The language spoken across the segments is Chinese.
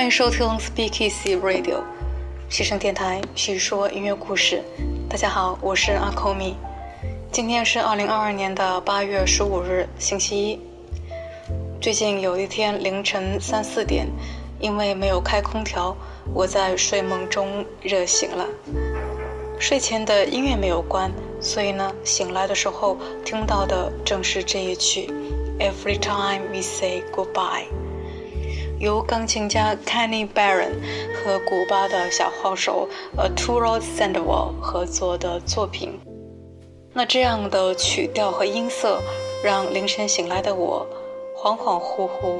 欢迎收听 Speak Easy Radio，西声电台，细说音乐故事。大家好，我是阿 m 米。今天是二零二二年的八月十五日，星期一。最近有一天凌晨三四点，因为没有开空调，我在睡梦中热醒了。睡前的音乐没有关，所以呢，醒来的时候听到的正是这一曲《Every Time We Say Goodbye》。由钢琴家 Kenny Barron 和古巴的小号手 Arturo Sandoval 合作的作品。那这样的曲调和音色，让凌晨醒来的我恍恍惚惚，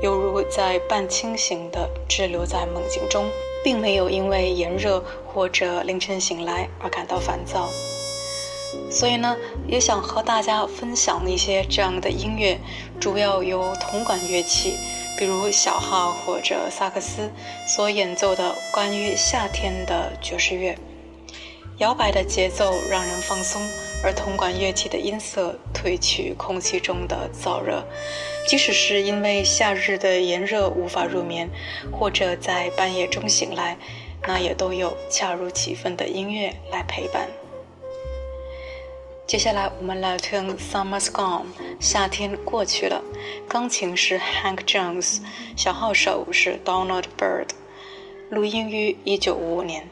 犹如在半清醒的滞留在梦境中，并没有因为炎热或者凌晨醒来而感到烦躁。所以呢，也想和大家分享一些这样的音乐，主要由铜管乐器。比如小号或者萨克斯所演奏的关于夏天的爵士乐，摇摆的节奏让人放松，而铜管乐器的音色褪去空气中的燥热。即使是因为夏日的炎热无法入眠，或者在半夜中醒来，那也都有恰如其分的音乐来陪伴。接下来我们来听《Summer's Gone》，夏天过去了。钢琴是 Hank Jones，小号手是 Donald Byrd，录音于一九五五年。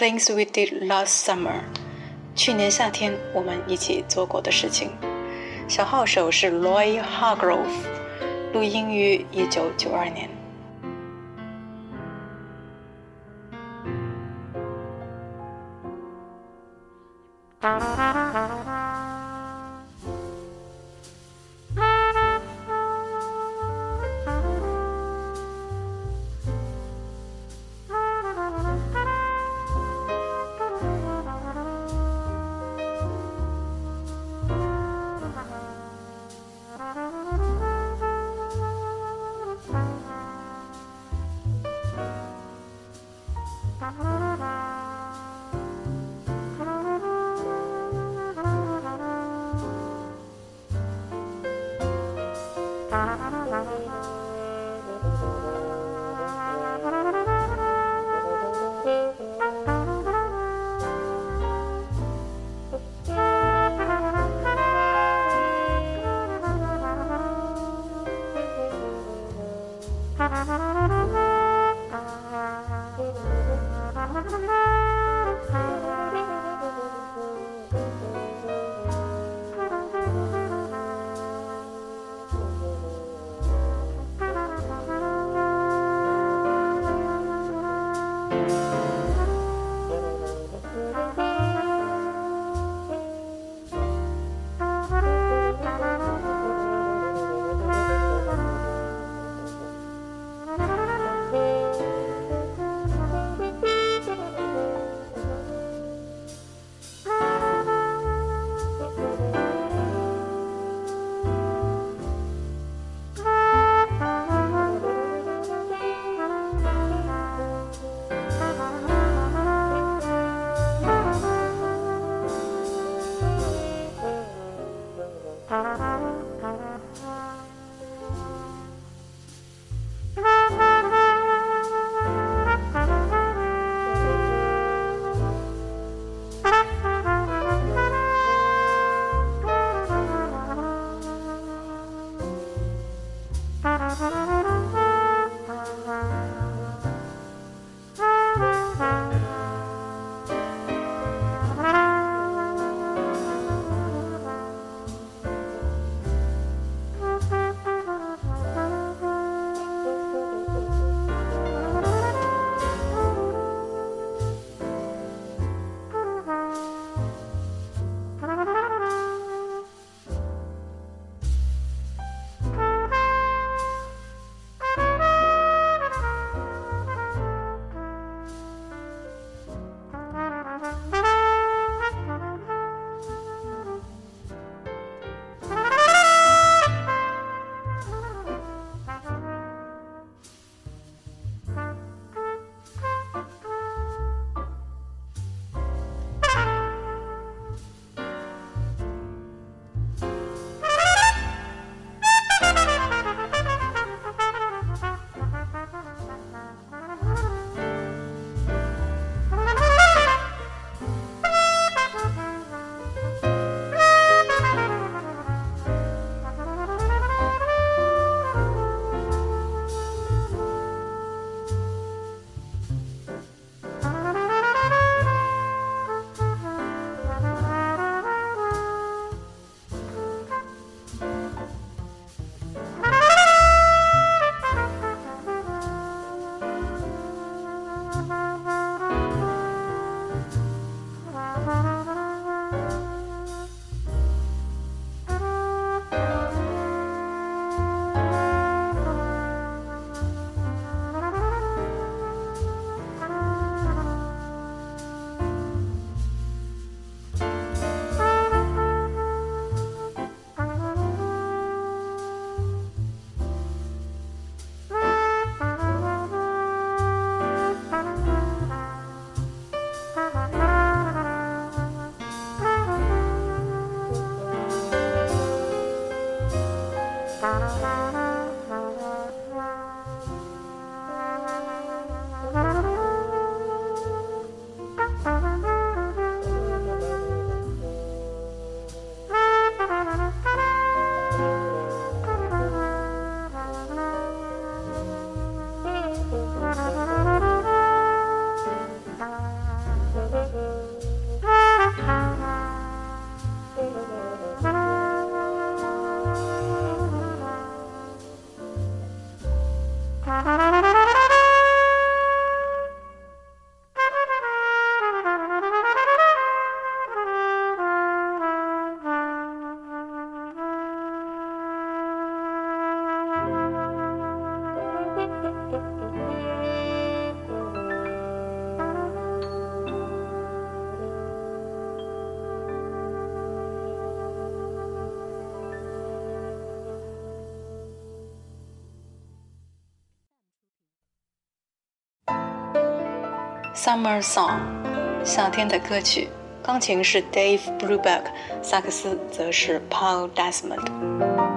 Things we did last summer，去年夏天我们一起做过的事情。小号手是 Roy Hargrove，录音于一九九二年。Summer Song，夏天的歌曲。钢琴是 Dave Brubeck，萨克斯则是 Paul Desmond。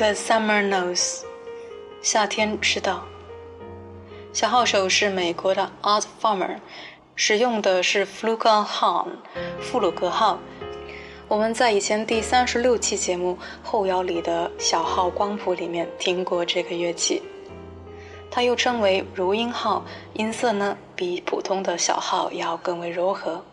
The summer knows，夏天知道。小号手是美国的 Art Farmer，使用的是 Flugelhorn 富鲁格号。我们在以前第三十六期节目后摇里的小号光谱里面听过这个乐器。它又称为如音号，音色呢比普通的小号要更为柔和。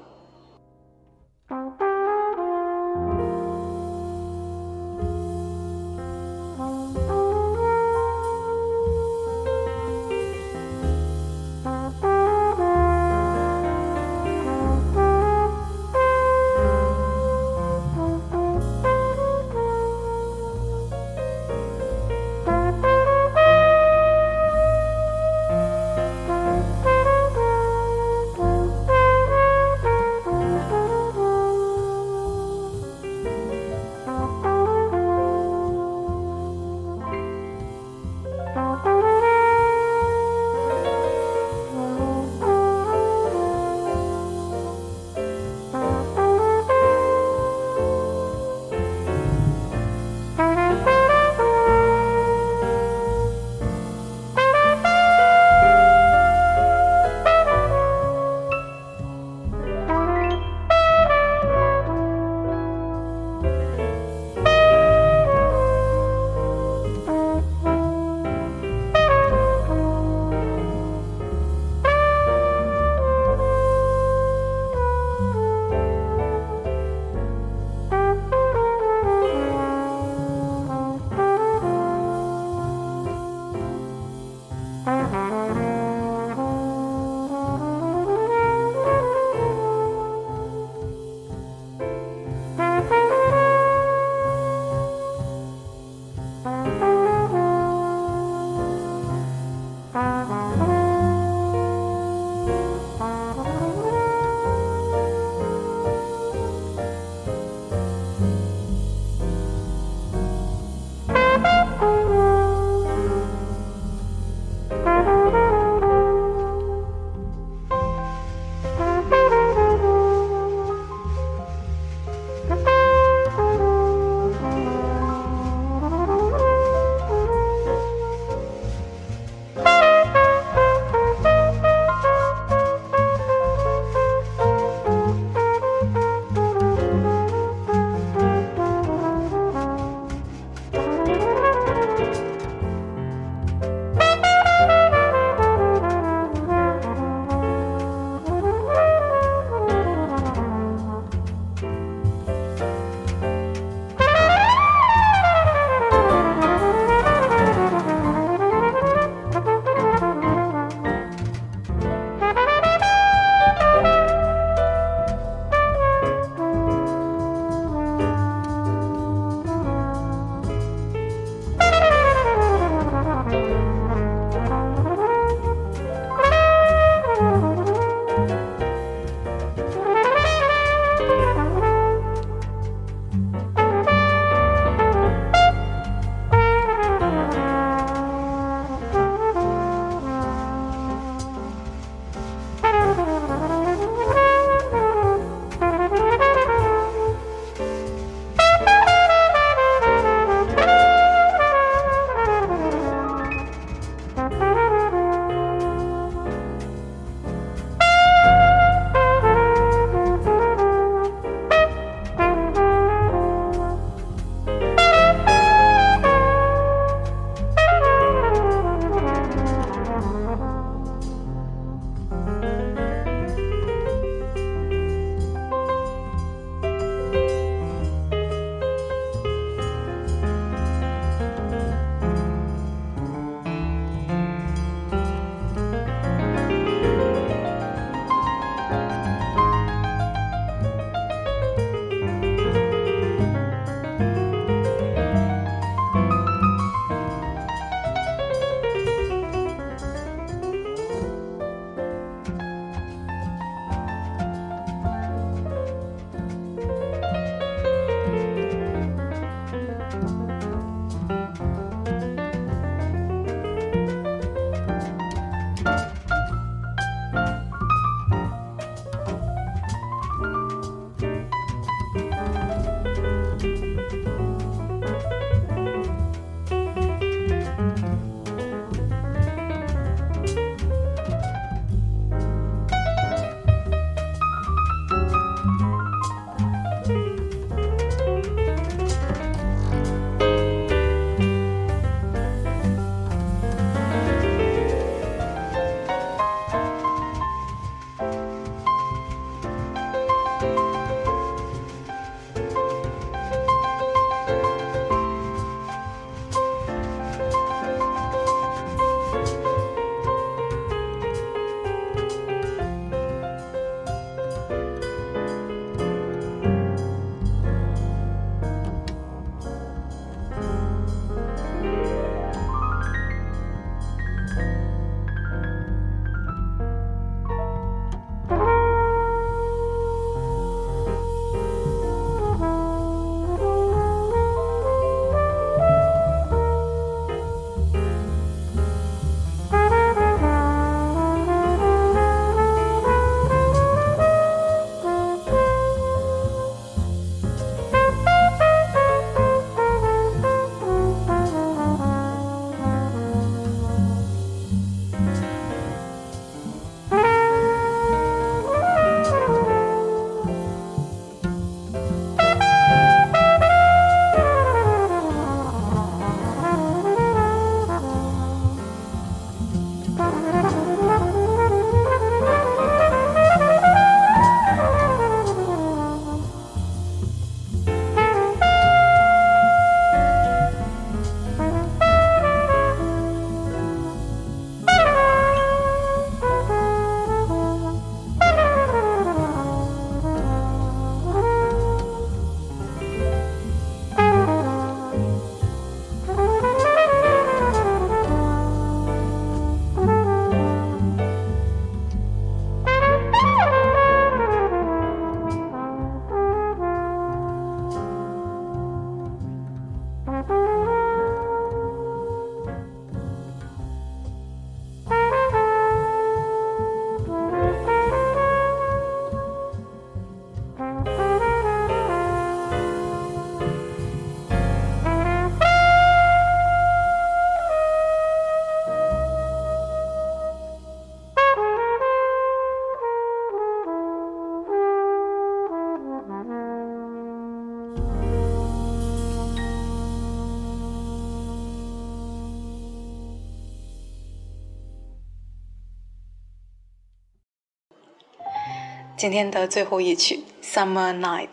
今天的最后一曲《Summer Night》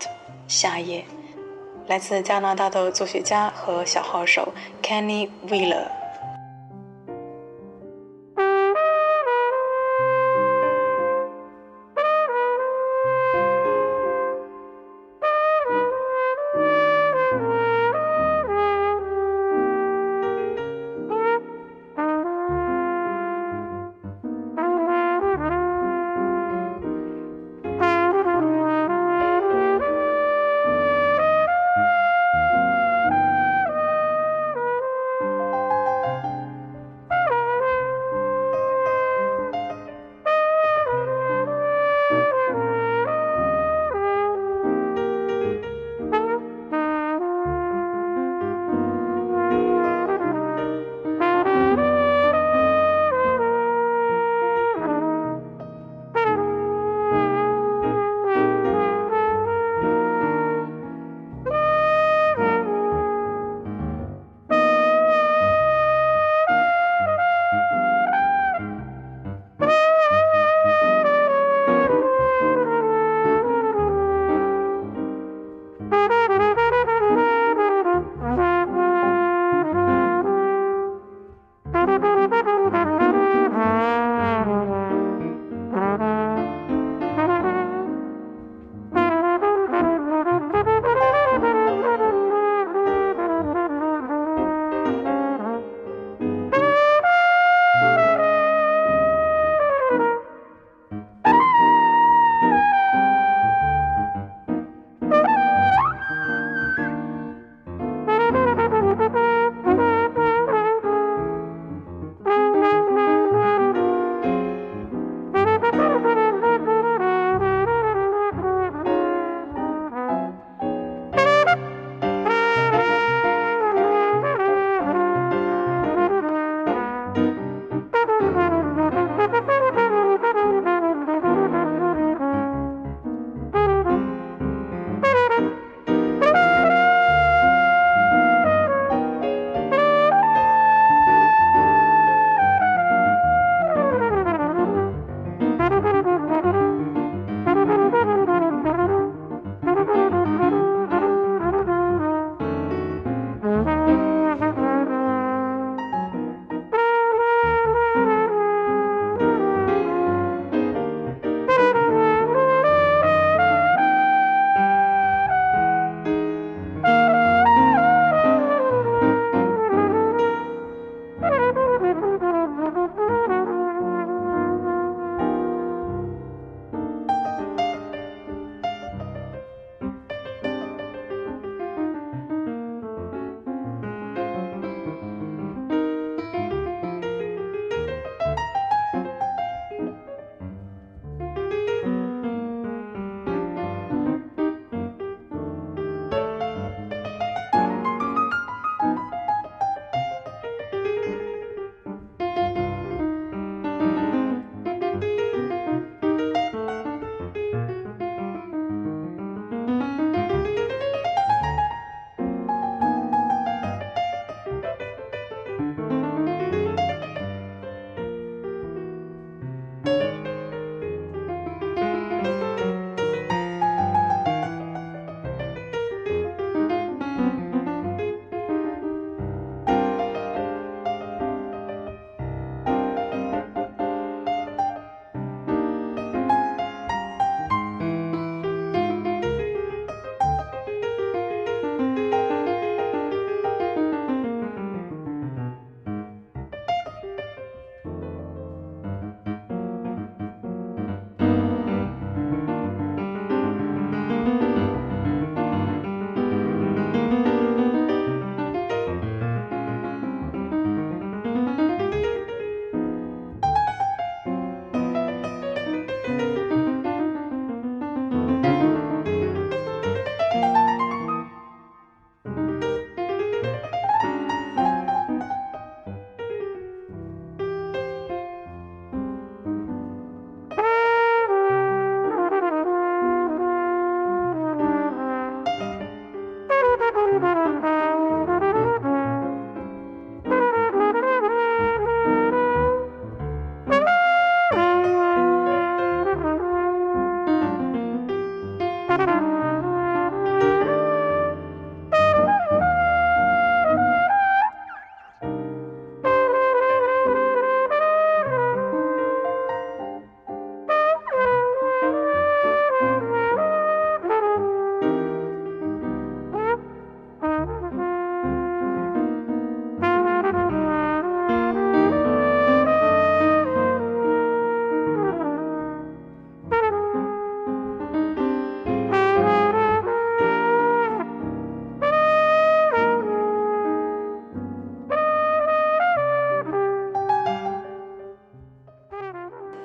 夏夜，来自加拿大的作曲家和小号手 Kenny Wheeler。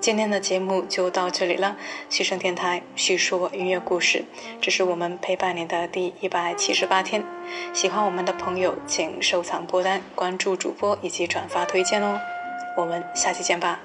今天的节目就到这里了。西声电台叙说音乐故事，这是我们陪伴你的第一百七十八天。喜欢我们的朋友，请收藏播单、关注主播以及转发推荐哦。我们下期见吧。